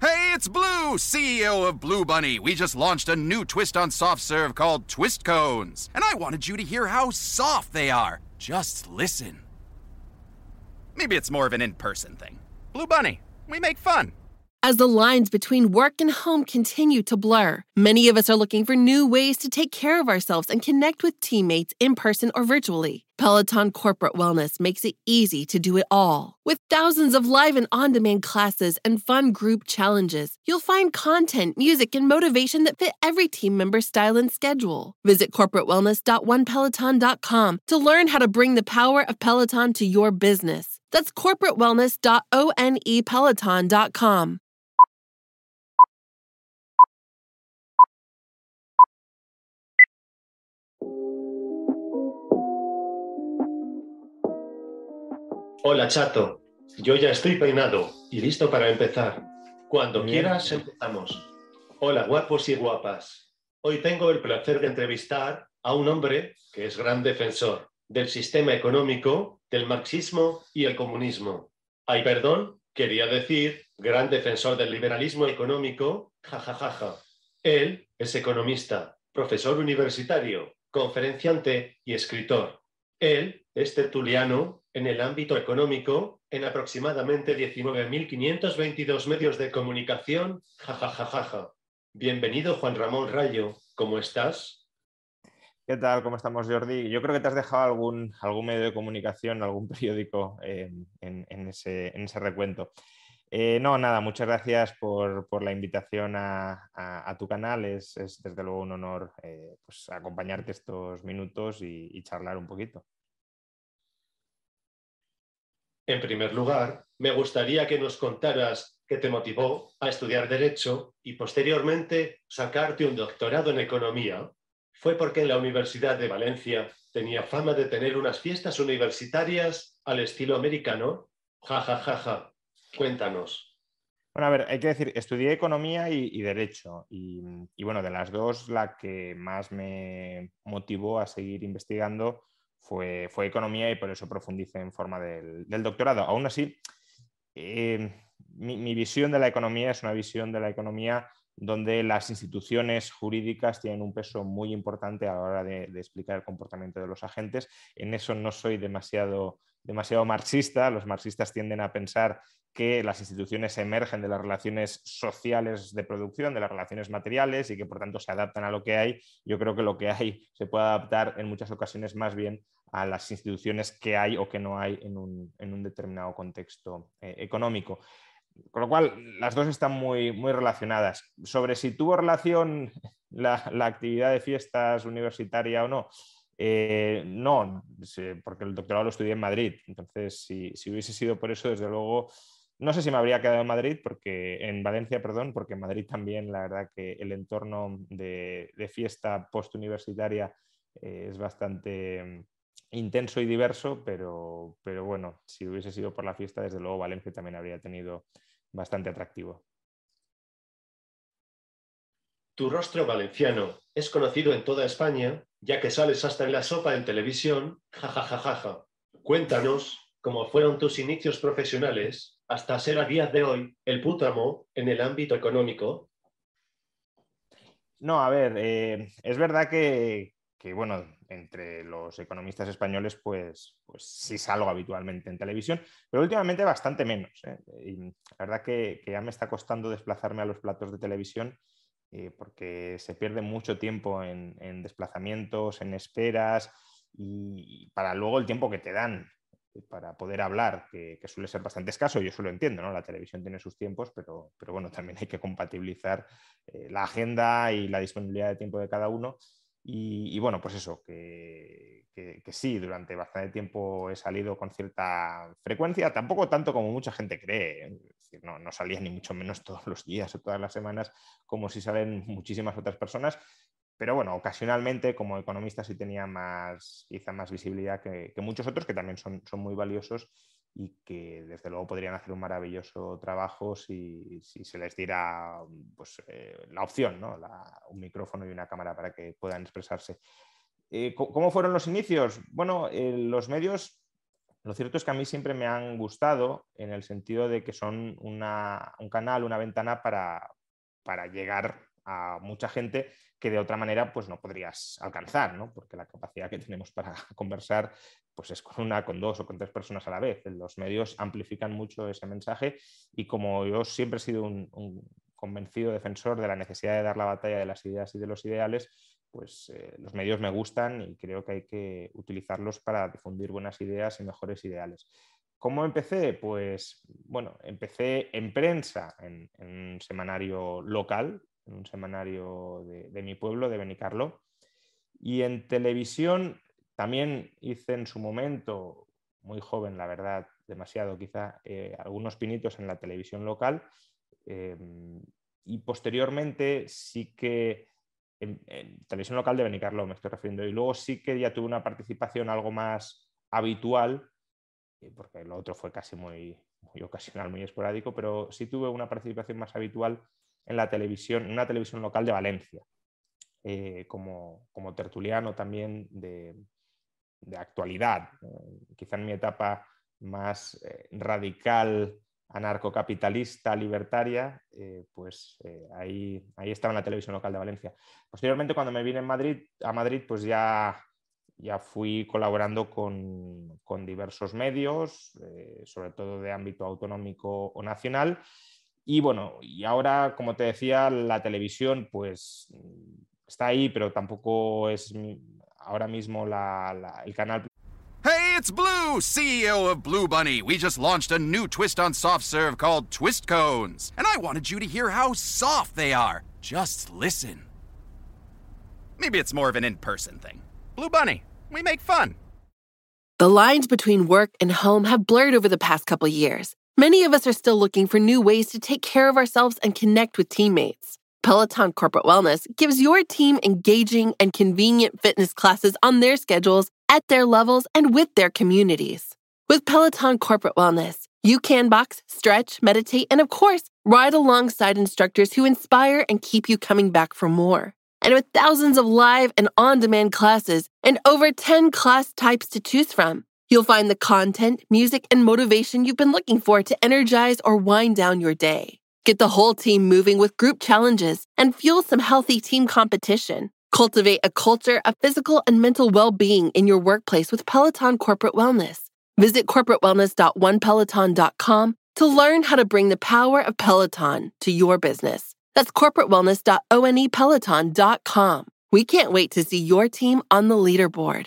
Hey, it's Blue, CEO of Blue Bunny. We just launched a new twist on soft serve called Twist Cones. And I wanted you to hear how soft they are. Just listen. Maybe it's more of an in person thing. Blue Bunny, we make fun. As the lines between work and home continue to blur, many of us are looking for new ways to take care of ourselves and connect with teammates in person or virtually. Peloton Corporate Wellness makes it easy to do it all. With thousands of live and on demand classes and fun group challenges, you'll find content, music, and motivation that fit every team member's style and schedule. Visit corporatewellness.onepeloton.com to learn how to bring the power of Peloton to your business. That's corporatewellness.onepeloton.com. Hola chato, yo ya estoy peinado y listo para empezar. Cuando Bien. quieras empezamos. Hola guapos y guapas. Hoy tengo el placer de entrevistar a un hombre que es gran defensor del sistema económico, del marxismo y el comunismo. Ay, perdón, quería decir gran defensor del liberalismo económico, jajajaja. Él es economista, profesor universitario, conferenciante y escritor. Él es tertuliano en el ámbito económico en aproximadamente 19.522 medios de comunicación. Jajajajaja. Bienvenido Juan Ramón Rayo. ¿Cómo estás? ¿Qué tal? ¿Cómo estamos, Jordi? Yo creo que te has dejado algún, algún medio de comunicación, algún periódico en- en ese, en ese recuento. Eh, no, nada, muchas gracias por, la invitación a, tu canal. Es, es, desde luego un honor eh, pues, acompañarte estos minutos y, y charlar un poquito. En primer lugar, me gustaría que nos contaras qué te motivó a estudiar Derecho y posteriormente sacarte un doctorado en Economía. ¿Fue porque en la Universidad de Valencia tenía fama de tener unas fiestas universitarias al estilo americano? Ja, ja, ja, ja. Cuéntanos. Bueno, a ver, hay que decir, estudié economía y, derecho. Y, bueno, de las dos, la que más me motivó a seguir investigando fue, fue economía y por eso profundicé en forma del, doctorado. Aún así, eh, mi visión de la economía es una visión de la economía donde las instituciones jurídicas tienen un peso muy importante a la hora de, explicar el comportamiento de los agentes. En eso no soy demasiado, demasiado marxista. Los marxistas tienden a pensar que las instituciones emergen de las relaciones sociales de producción, de las relaciones materiales y que por tanto se adaptan a lo que hay. Yo creo que lo que hay se puede adaptar en muchas ocasiones más bien a las instituciones que hay o que no hay en un, en un determinado contexto eh, económico. Con lo cual, las dos están muy, muy relacionadas. Sobre si tuvo relación la, la actividad de fiestas universitaria o no, eh, no, porque el doctorado lo estudié en Madrid. Entonces, si, si, hubiese sido por eso, desde luego, no sé si me habría quedado en Madrid, porque en Valencia, perdón, porque en Madrid también, la verdad que el entorno de, de fiesta postuniversitaria eh, es bastante intenso y diverso, pero, pero bueno, si hubiese sido por la fiesta, desde luego Valencia también habría tenido bastante atractivo. Tu rostro valenciano es conocido en toda España, ya que sales hasta en la sopa en televisión. Jajajajaja. Ja, ja, ja, Cuéntanos cómo fueron tus inicios profesionales hasta ser a día de hoy el pútamo en el ámbito económico. No, a ver, eh, es verdad que, que, bueno, entre los economistas españoles, pues, pues sí salgo habitualmente en televisión, pero últimamente bastante menos. ¿eh? Y la verdad que, que, ya me está costando desplazarme a los platos de televisión eh, porque se pierde mucho tiempo en, en, desplazamientos, en esperas y para luego el tiempo que te dan para poder hablar, que, suele ser bastante escaso, yo eso lo entiendo, ¿no? La televisión tiene sus tiempos, pero, pero bueno, también hay que compatibilizar eh, la agenda y la disponibilidad de tiempo de cada uno. Y, bueno, pues eso, que, sí, durante bastante tiempo he salido con cierta frecuencia, tampoco tanto como mucha gente cree, no, no salía ni mucho menos todos los días o todas las semanas como si salen muchísimas otras personas, pero bueno, ocasionalmente como economista sí tenía más, quizá más visibilidad que, muchos otros que también son, son, muy valiosos y que desde luego podrían hacer un maravilloso trabajo si, se les diera pues, eh, la opción, ¿no? un micrófono y una cámara para que puedan expresarse. Eh, ¿Cómo fueron los inicios? Bueno, eh, los medios, lo cierto es que a mí siempre me han gustado en el sentido de que son un canal, una ventana para, para llegar a mucha gente que de otra manera pues no podrías alcanzar, ¿no? porque la capacidad que tenemos para conversar pues es con una, con dos o con tres personas a la vez. Los medios amplifican mucho ese mensaje y como yo siempre he sido un, convencido defensor de la necesidad de dar la batalla de las ideas y de los ideales, pues eh, los medios me gustan y creo que hay que utilizarlos para difundir buenas ideas y mejores ideales. ¿Cómo empecé? Pues bueno, empecé en prensa, en un semanario local, en un semanario de, mi pueblo, de Benicarlo. Y en televisión también hice en su momento, muy joven, la verdad, demasiado quizá, eh, algunos pinitos en la televisión local. Em, y posteriormente sí que en, televisión local de Benicarlo me estoy refiriendo. Y luego sí que ya tuve una participación algo más habitual, eh, porque lo otro fue casi muy, muy ocasional, muy esporádico, pero sí tuve una participación más habitual en la televisión, en una televisión local de Valencia, eh, como, tertuliano también de, actualidad. Quizá en mi etapa más eh, radical, anarcocapitalista, libertaria, eh, pues ahí, ahí estaba en la televisión local de Valencia. Posteriormente, cuando me vine en Madrid, a Madrid, pues ya, ya fui colaborando con, con diversos medios, sobre todo de ámbito autonómico o nacional, y bueno, y ahora, como te decía, la televisión pues mm, está ahí, pero tampoco es ahora mismo la, la, el canal. Hey, it's Blue, CEO of Blue Bunny. We just launched a new twist on soft serve called Twist Cones. And I wanted you to hear how soft they are. Just listen. Maybe it's more of an in person thing. Blue Bunny, we make fun. The lines between work and home have blurred over the past couple years. Many of us are still looking for new ways to take care of ourselves and connect with teammates. Peloton Corporate Wellness gives your team engaging and convenient fitness classes on their schedules, at their levels, and with their communities. With Peloton Corporate Wellness, you can box, stretch, meditate, and of course, ride alongside instructors who inspire and keep you coming back for more. And with thousands of live and on demand classes and over 10 class types to choose from, You'll find the content, music, and motivation you've been looking for to energize or wind down your day. Get the whole team moving with group challenges and fuel some healthy team competition. Cultivate a culture of physical and mental well being in your workplace with Peloton Corporate Wellness. Visit corporatewellness.onepeloton.com to learn how to bring the power of Peloton to your business. That's corporatewellness.onepeloton.com. We can't wait to see your team on the leaderboard.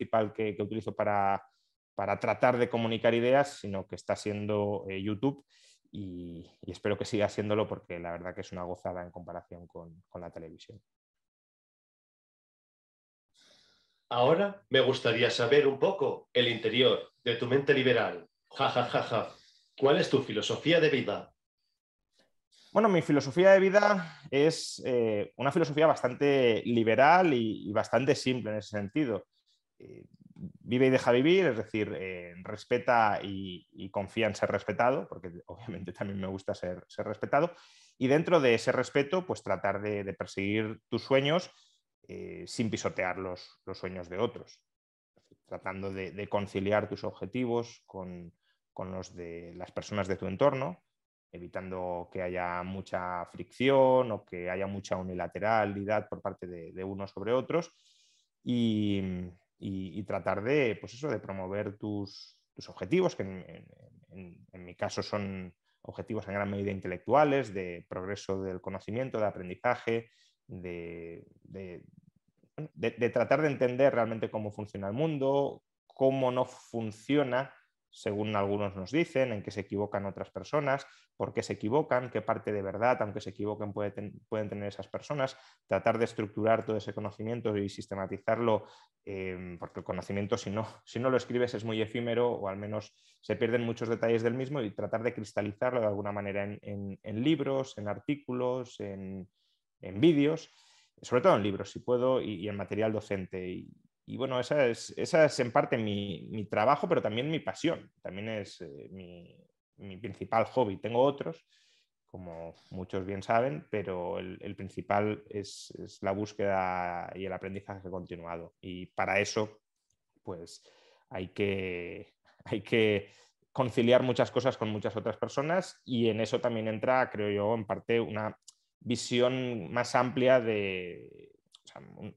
Principal que, que utilizo para, para tratar de comunicar ideas, sino que está siendo eh, YouTube y, espero que siga siéndolo porque la verdad que es una gozada en comparación con, con la televisión. Ahora me gustaría saber un poco el interior de tu mente liberal. Ja, ja, ja, ja. ¿Cuál es tu filosofía de vida? Bueno, mi filosofía de vida es eh, una filosofía bastante liberal y, bastante simple en ese sentido. Eh, vive y deja vivir, es decir, eh, respeta y, confía en ser respetado, porque obviamente también me gusta ser, respetado. Y dentro de ese respeto, pues tratar de, perseguir tus sueños sin pisotear los, sueños de otros, tratando de conciliar tus objetivos con, con los de las personas de tu entorno, evitando que haya mucha fricción o que haya mucha unilateralidad por parte de, unos sobre otros y, tratar de, pues eso, de promover tus, objetivos, que en, mi caso son objetivos en gran medida intelectuales, de progreso del conocimiento, de aprendizaje, de, de, tratar de entender realmente cómo funciona el mundo, cómo no funciona según algunos nos dicen, en qué se equivocan otras personas, por qué se equivocan, qué parte de verdad, aunque se equivoquen, pueden tener esas personas, tratar de estructurar todo ese conocimiento y sistematizarlo, em, porque el conocimiento si no, si no lo escribes es muy efímero o al menos se pierden muchos detalles del mismo y tratar de cristalizarlo de alguna manera en, libros, en artículos, en, vídeos, sobre todo en libros si puedo y, en material docente. Y bueno, esa es, esa es en parte mi, trabajo, pero también mi pasión, también es eh, mi, principal hobby. Tengo otros, como muchos bien saben, pero el, principal es, la búsqueda y el aprendizaje continuado. Y para eso, pues hay que, hay que conciliar muchas cosas con muchas otras personas y en eso también entra, creo yo, en parte una visión más amplia de,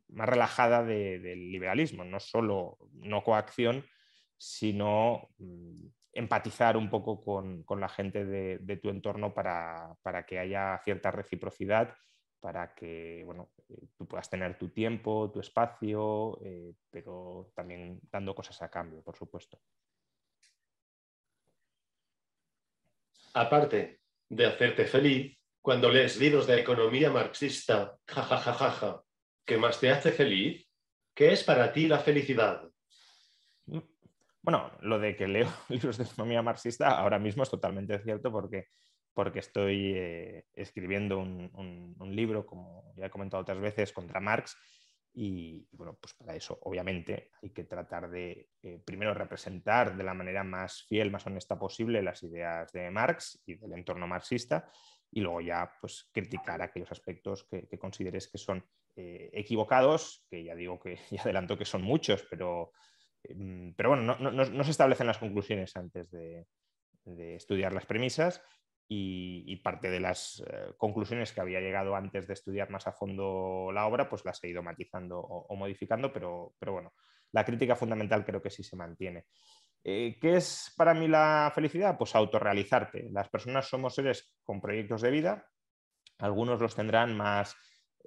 más relajada del liberalismo, no solo no coacción, sino mm, empatizar un poco con, la gente de, tu entorno para, que haya cierta reciprocidad, para que bueno, eh, tú puedas tener tu tiempo, tu espacio, eh, pero también dando cosas a cambio, por supuesto. Aparte de hacerte feliz, cuando lees libros de economía marxista, jajajajaja, ¿Qué más te hace feliz? ¿Qué es para ti la felicidad? Bueno, lo de que leo libros de economía marxista ahora mismo es totalmente cierto porque, porque estoy eh, escribiendo un, libro, como ya he comentado otras veces, contra Marx. Y, bueno, pues para eso obviamente hay que tratar de eh, primero representar de la manera más fiel, más honesta posible las ideas de Marx y del entorno marxista y luego ya pues criticar aquellos aspectos que consideres que son eh, equivocados, que ya digo que ya adelanto que son muchos, pero, em, pero bueno, no, se establecen las conclusiones antes de, estudiar las premisas y, parte de las eh, conclusiones que había llegado antes de estudiar más a fondo la obra, pues las he ido matizando o, modificando, pero, pero, bueno, la crítica fundamental creo que sí se mantiene. Eh, ¿Qué es para mí la felicidad? Pues autorrealizarte. Las personas somos seres con proyectos de vida, algunos los tendrán más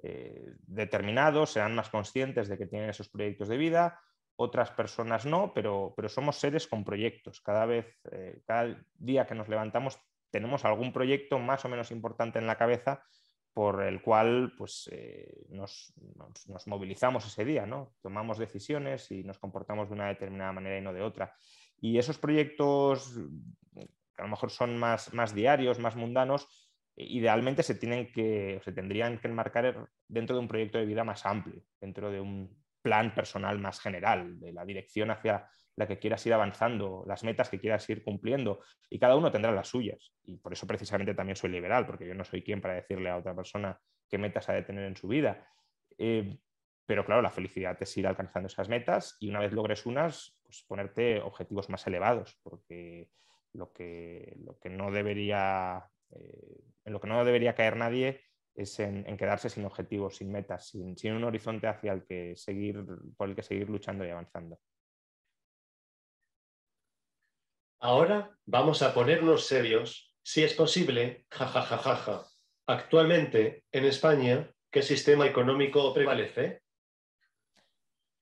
eh, determinados, serán más conscientes de que tienen esos proyectos de vida, otras personas no, pero, pero somos seres con proyectos. Cada vez, eh, cada día que nos levantamos, tenemos algún proyecto más o menos importante en la cabeza por el cual pues, eh, nos, movilizamos ese día, ¿no? tomamos decisiones y nos comportamos de una determinada manera y no de otra. Y esos proyectos, que a lo mejor son más, más diarios, más mundanos, idealmente se, tienen que, se tendrían que enmarcar dentro de un proyecto de vida más amplio, dentro de un plan personal más general, de la dirección hacia la que quieras ir avanzando, las metas que quieras ir cumpliendo, y cada uno tendrá las suyas. Y por eso precisamente también soy liberal, porque yo no soy quien para decirle a otra persona qué metas ha de tener en su vida. Eh, pero claro, la felicidad es ir alcanzando esas metas y una vez logres unas, pues ponerte objetivos más elevados, porque lo que, lo que no debería eh, en lo que no debería caer nadie es en, quedarse sin objetivos, sin metas, sin, un horizonte hacia el que seguir, por el que seguir luchando y avanzando. Ahora vamos a ponernos serios, si es posible, jajajajaja. Actualmente, en España, ¿qué sistema económico prevalece?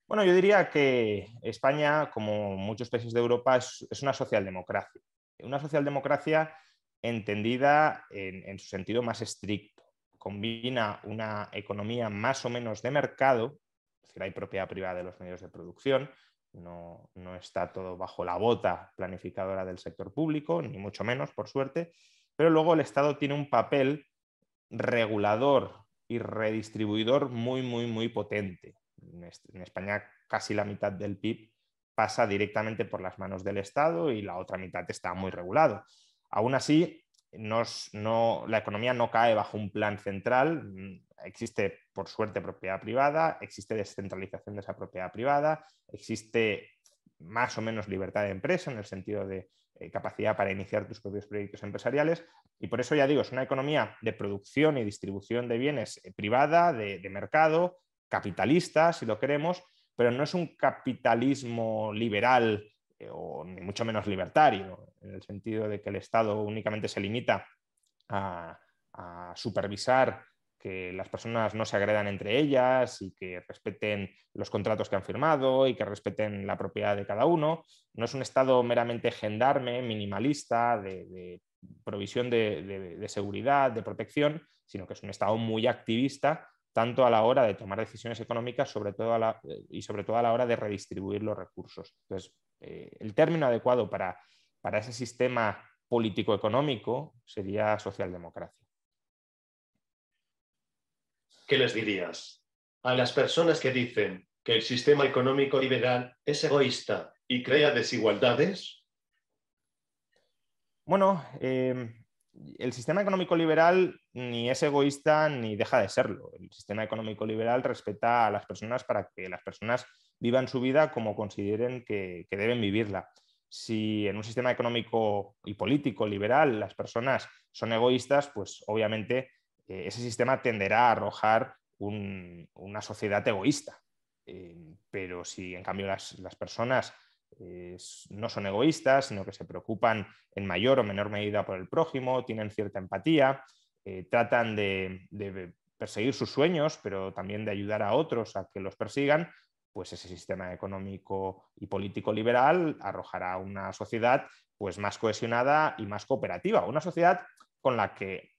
Bueno, yo diría que España, como muchos países de Europa, es, es una socialdemocracia. Una socialdemocracia entendida en, su sentido más estricto. Combina una economía más o menos de mercado, es decir, hay propiedad privada de los medios de producción, no, está todo bajo la bota planificadora del sector público, ni mucho menos, por suerte, pero luego el Estado tiene un papel regulador y redistribuidor muy, muy, muy potente. En España casi la mitad del PIB pasa directamente por las manos del Estado y la otra mitad está muy regulado. Aún así, la economía no cae bajo un plan central, existe por suerte propiedad privada, existe descentralización de esa propiedad privada, existe más o menos libertad de empresa en el sentido de, eh, capacidad para iniciar tus propios proyectos empresariales. Y por eso ya digo, es una economía de producción y distribución de bienes eh, privada, de, mercado, capitalista, si lo queremos, pero no es un capitalismo liberal o ni mucho menos libertario, en el sentido de que el Estado únicamente se limita a, a supervisar que las personas no se agredan entre ellas y que respeten los contratos que han firmado y que respeten la propiedad de cada uno. No es un Estado meramente gendarme, minimalista, de, provisión de, seguridad, de protección, sino que es un Estado muy activista, tanto a la hora de tomar decisiones económicas sobre todo y sobre todo a la hora de redistribuir los recursos. Entonces, eh, el término adecuado para, para ese sistema político-económico sería socialdemocracia. ¿qué les dirías? A las personas que dicen que el sistema económico liberal es egoísta y crea desigualdades. Bueno, em, el sistema económico liberal ni es egoísta ni deja de serlo. El sistema económico liberal respeta a las personas para que las personas vivan su vida como consideren que, deben vivirla. Si en un sistema económico y político liberal las personas son egoístas, pues obviamente eh, ese sistema tenderá a arrojar una sociedad egoísta. Eh, pero si en cambio las, personas eh, no son egoístas, sino que se preocupan en mayor o menor medida por el prójimo, tienen cierta empatía, tratan de, de, perseguir sus sueños, pero también de ayudar a otros a que los persigan, pues ese sistema económico y político liberal arrojará una sociedad pues más cohesionada y más cooperativa, una sociedad con la que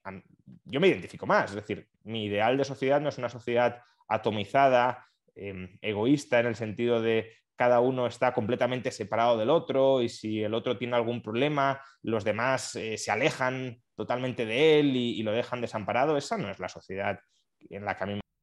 yo me identifico más. Es decir, mi ideal de sociedad no es una sociedad atomizada, em, egoísta, en el sentido de cada uno está completamente separado del otro y si el otro tiene algún problema, los demás eh, se alejan totalmente de él y, lo dejan desamparado. Esa no es la sociedad en la que a mí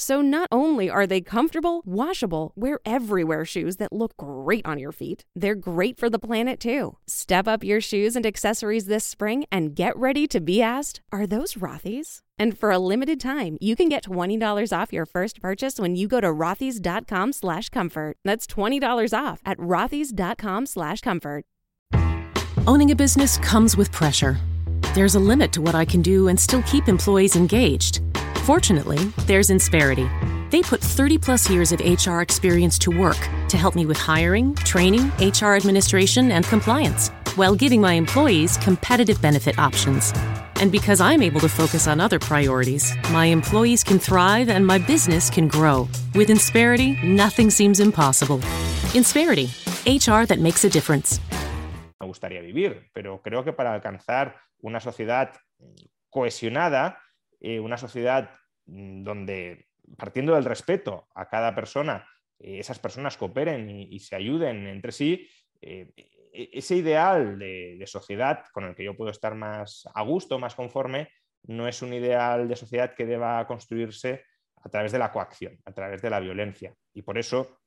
So not only are they comfortable, washable, wear everywhere shoes that look great on your feet, they're great for the planet too. Step up your shoes and accessories this spring and get ready to be asked, are those Rothy's? And for a limited time, you can get $20 off your first purchase when you go to rothys.com slash comfort. That's $20 off at rothys.com slash comfort. Owning a business comes with pressure. There's a limit to what I can do and still keep employees engaged. Fortunately, there's Insperity. They put 30 plus years of HR experience to work to help me with hiring, training, HR administration, and compliance, while giving my employees competitive benefit options. And because I'm able to focus on other priorities, my employees can thrive and my business can grow. With Insperity, nothing seems impossible. Insperity, HR that makes a difference. Me gustaría vivir, pero creo que para alcanzar una sociedad mm, cohesionada, eh, una sociedad mm, donde, partiendo del respeto a cada persona, eh, esas personas cooperen y, se ayuden entre sí, eh, e, ese ideal de, sociedad con el que yo puedo estar más a gusto, más conforme, no es un ideal de sociedad que deba construirse a través de la coacción, a través de la violencia. Y por eso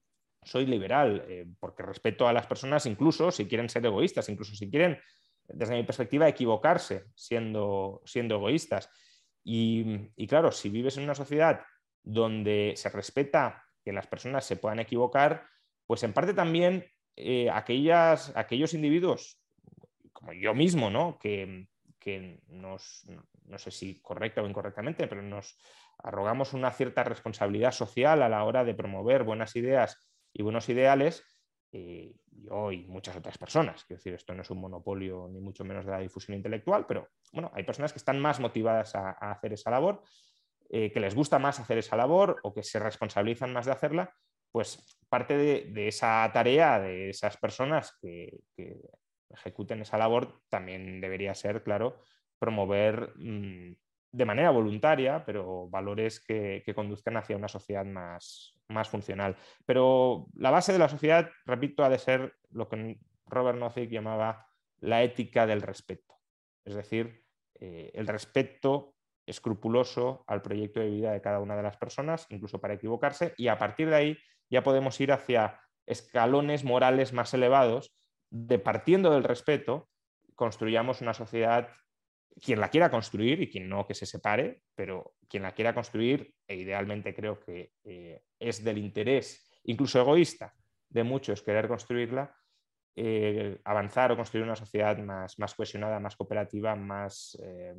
soy liberal, porque respeto a las personas, incluso si quieren ser egoístas, incluso si quieren, desde mi perspectiva, equivocarse siendo, siendo egoístas. Y, claro, si vives en una sociedad donde se respeta que las personas se puedan equivocar, pues en parte también eh, aquellas, aquellos individuos, como yo mismo, ¿no? que, nos, no sé si correcta o incorrectamente, pero nos arrogamos una cierta responsabilidad social a la hora de promover buenas ideas y buenos ideales, yo y muchas otras personas. Quiero decir, esto no es un monopolio ni mucho menos de la difusión intelectual, pero bueno, hay personas que están más motivadas a, hacer esa labor, eh, que les gusta más hacer esa labor o que se responsabilizan más de hacerla, pues parte de, esa tarea de esas personas que, ejecuten esa labor también debería ser, claro, promover mm, de manera voluntaria, pero valores que, conduzcan hacia una sociedad más, más, funcional. Pero la base de la sociedad, repito, ha de ser lo que Robert Nozick llamaba la ética del respeto. Es decir, eh, el respeto escrupuloso al proyecto de vida de cada una de las personas, incluso para equivocarse, y a partir de ahí ya podemos ir hacia escalones morales más elevados, de partiendo del respeto, construyamos una sociedad quien la quiera construir y quien no que se separe, pero quien la quiera construir, e idealmente creo que eh, es del interés, incluso egoísta, de muchos querer construirla, eh, avanzar o construir una sociedad más, más cohesionada, más cooperativa, más eh,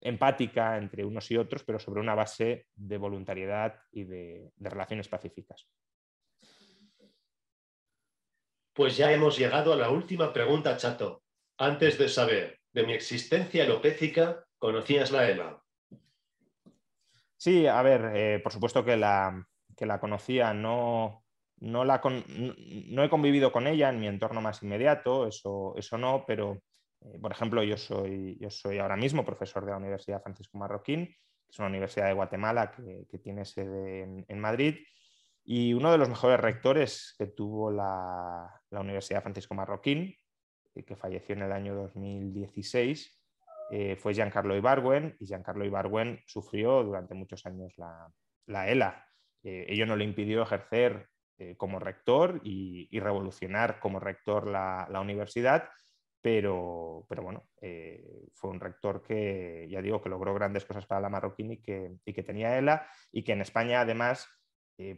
empática entre unos y otros, pero sobre una base de voluntariedad y de relaciones pacíficas. Pues ya hemos llegado a la última pregunta, Chato. Antes de saber de mi existencia alopécica, ¿conocías la ELA? Sí, a ver, eh, por supuesto que la, la conocía, no, no, la no, he convivido con ella en mi entorno más inmediato, eso, eso no, pero eh, por ejemplo, yo soy, yo soy ahora mismo profesor de la Universidad Francisco Marroquín, que es una universidad de Guatemala que, tiene sede en, Madrid, y uno de los mejores rectores que tuvo la, la Universidad Francisco Marroquín que falleció en el año 2016, eh, fue Giancarlo Ibargüen y Giancarlo Ibargüen sufrió durante muchos años la, ELA. Eh, ello no le impidió ejercer como rector y, revolucionar como rector la, universidad, pero, pero bueno, fue un rector que, ya digo, que logró grandes cosas para la marroquín y que, que tenía ELA y que en España además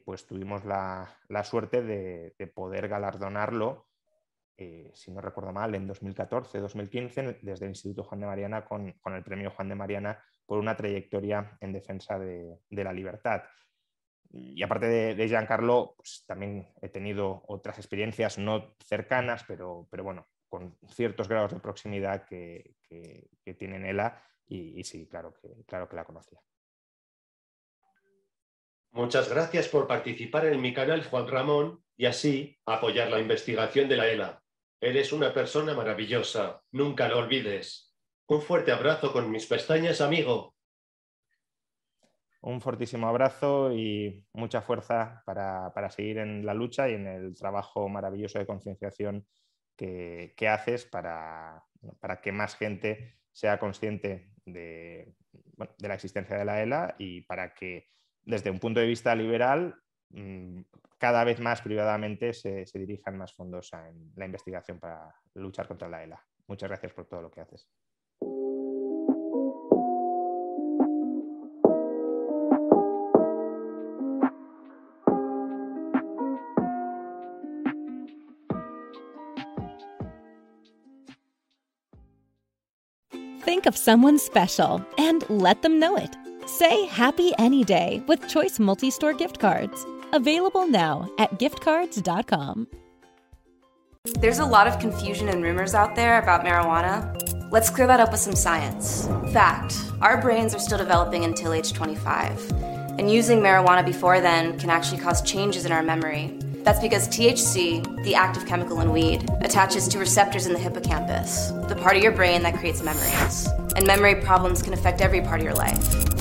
pues tuvimos la, suerte de, de, poder galardonarlo eh, si no recuerdo mal, en 2014-2015 desde el Instituto Juan de Mariana con, el premio Juan de Mariana por una trayectoria en defensa de, la libertad. Y aparte de, Giancarlo, pues, también he tenido otras experiencias no cercanas, pero, bueno, con ciertos grados de proximidad que, que, tienen ELA y, y, sí, claro que, claro que la conocía. Muchas gracias por participar en mi canal, Juan Ramón, y así apoyar la investigación de la ELA. Eres una persona maravillosa, nunca lo olvides. Un fuerte abrazo con mis pestañas, amigo. Un fortísimo abrazo y mucha fuerza para, seguir en la lucha y en el trabajo maravilloso de concienciación que, haces para, para, que más gente sea consciente de, de la existencia de la ELA y para que desde un punto de vista liberal cada vez más privadamente se, dirijan más fondos en la investigación para luchar contra la ELA. Muchas gracias por todo lo que haces. Think of someone special and let them know it. Say happy any day with Choice Multi-Store gift cards. Available now at giftcards.com. There's a lot of confusion and rumors out there about marijuana. Let's clear that up with some science. Fact our brains are still developing until age 25, and using marijuana before then can actually cause changes in our memory. That's because THC, the active chemical in weed, attaches to receptors in the hippocampus, the part of your brain that creates memories. And memory problems can affect every part of your life.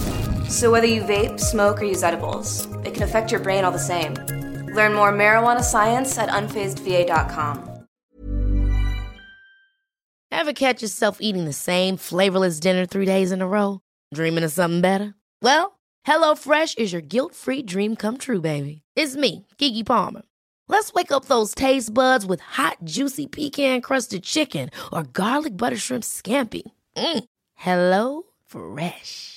So whether you vape, smoke, or use edibles, it can affect your brain all the same. Learn more marijuana science at unfazedva.com. Ever catch yourself eating the same flavorless dinner three days in a row? Dreaming of something better? Well, HelloFresh is your guilt-free dream come true, baby. It's me, Kiki Palmer. Let's wake up those taste buds with hot, juicy pecan-crusted chicken or garlic butter shrimp scampi. Mm. Hello Fresh.